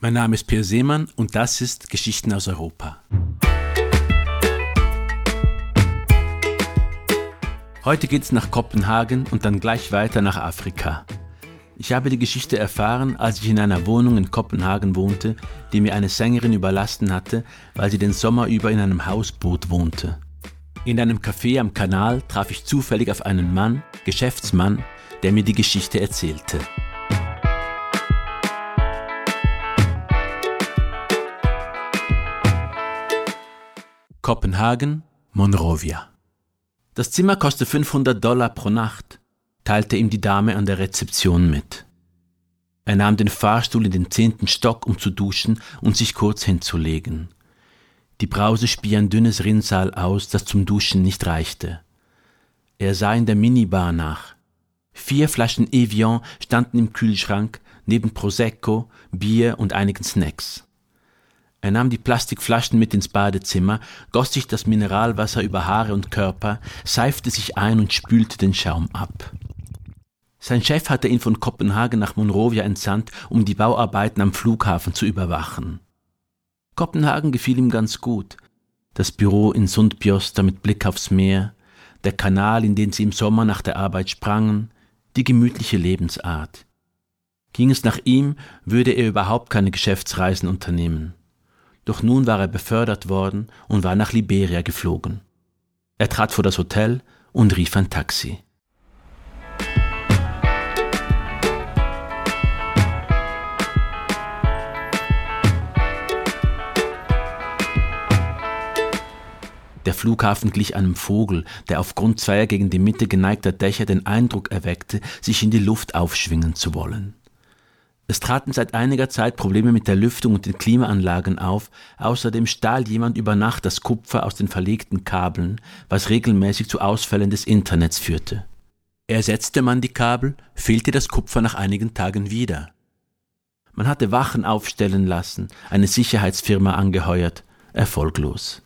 Mein Name ist Peer Seemann und das ist Geschichten aus Europa. Heute geht es nach Kopenhagen und dann gleich weiter nach Afrika. Ich habe die Geschichte erfahren, als ich in einer Wohnung in Kopenhagen wohnte, die mir eine Sängerin überlassen hatte, weil sie den Sommer über in einem Hausboot wohnte. In einem Café am Kanal traf ich zufällig auf einen Mann, Geschäftsmann, der mir die Geschichte erzählte. Kopenhagen, Monrovia. Das Zimmer kostet 500 Dollar pro Nacht, teilte ihm die Dame an der Rezeption mit. Er nahm den Fahrstuhl in den zehnten Stock, um zu duschen und sich kurz hinzulegen. Die Brause spie ein dünnes Rinnsal aus, das zum Duschen nicht reichte. Er sah in der Minibar nach. Vier Flaschen Evian standen im Kühlschrank, neben Prosecco, Bier und einigen Snacks. Er nahm die Plastikflaschen mit ins Badezimmer, goss sich das Mineralwasser über Haare und Körper, seifte sich ein und spülte den Schaum ab. Sein Chef hatte ihn von Kopenhagen nach Monrovia entsandt, um die Bauarbeiten am Flughafen zu überwachen. Kopenhagen gefiel ihm ganz gut. Das Büro in Sundbjoster mit Blick aufs Meer, der Kanal, in den sie im Sommer nach der Arbeit sprangen, die gemütliche Lebensart. Ging es nach ihm, würde er überhaupt keine Geschäftsreisen unternehmen doch nun war er befördert worden und war nach Liberia geflogen. Er trat vor das Hotel und rief ein Taxi. Der Flughafen glich einem Vogel, der aufgrund zweier gegen die Mitte geneigter Dächer den Eindruck erweckte, sich in die Luft aufschwingen zu wollen. Es traten seit einiger Zeit Probleme mit der Lüftung und den Klimaanlagen auf, außerdem stahl jemand über Nacht das Kupfer aus den verlegten Kabeln, was regelmäßig zu Ausfällen des Internets führte. Ersetzte man die Kabel, fehlte das Kupfer nach einigen Tagen wieder. Man hatte Wachen aufstellen lassen, eine Sicherheitsfirma angeheuert, erfolglos.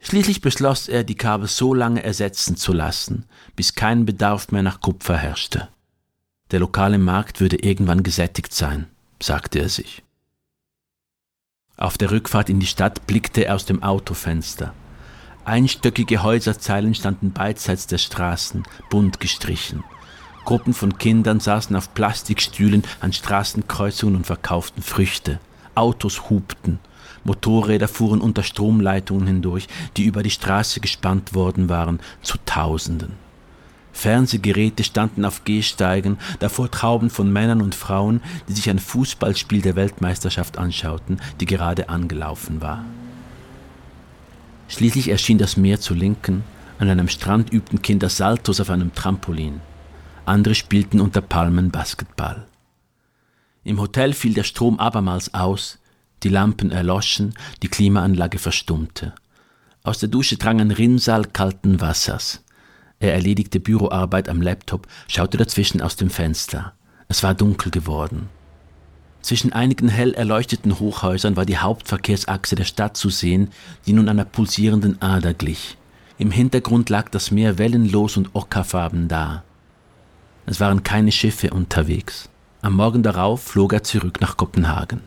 Schließlich beschloss er, die Kabel so lange ersetzen zu lassen, bis kein Bedarf mehr nach Kupfer herrschte. Der lokale Markt würde irgendwann gesättigt sein, sagte er sich. Auf der Rückfahrt in die Stadt blickte er aus dem Autofenster. Einstöckige Häuserzeilen standen beidseits der Straßen, bunt gestrichen. Gruppen von Kindern saßen auf Plastikstühlen an Straßenkreuzungen und verkauften Früchte. Autos hupten. Motorräder fuhren unter Stromleitungen hindurch, die über die Straße gespannt worden waren, zu Tausenden. Fernsehgeräte standen auf Gehsteigen, davor Trauben von Männern und Frauen, die sich ein Fußballspiel der Weltmeisterschaft anschauten, die gerade angelaufen war. Schließlich erschien das Meer zu Linken, an einem Strand übten Kinder Saltos auf einem Trampolin. Andere spielten unter Palmen Basketball. Im Hotel fiel der Strom abermals aus, die Lampen erloschen, die Klimaanlage verstummte. Aus der Dusche drang ein Rinnsal kalten Wassers. Er erledigte Büroarbeit am Laptop, schaute dazwischen aus dem Fenster. Es war dunkel geworden. Zwischen einigen hell erleuchteten Hochhäusern war die Hauptverkehrsachse der Stadt zu sehen, die nun einer pulsierenden Ader glich. Im Hintergrund lag das Meer wellenlos und ockerfarben da. Es waren keine Schiffe unterwegs. Am Morgen darauf flog er zurück nach Kopenhagen.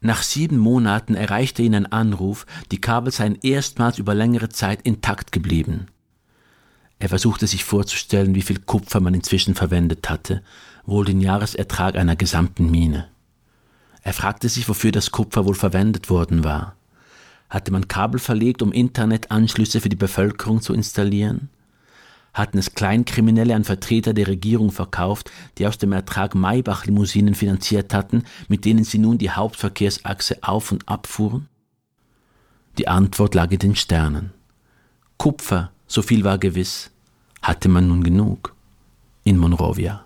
Nach sieben Monaten erreichte ihn ein Anruf, die Kabel seien erstmals über längere Zeit intakt geblieben. Er versuchte sich vorzustellen, wie viel Kupfer man inzwischen verwendet hatte, wohl den Jahresertrag einer gesamten Mine. Er fragte sich, wofür das Kupfer wohl verwendet worden war. Hatte man Kabel verlegt, um Internetanschlüsse für die Bevölkerung zu installieren? Hatten es Kleinkriminelle an Vertreter der Regierung verkauft, die aus dem Ertrag Maybach-Limousinen finanziert hatten, mit denen sie nun die Hauptverkehrsachse auf und abfuhren? Die Antwort lag in den Sternen. Kupfer, so viel war gewiss, hatte man nun genug in Monrovia.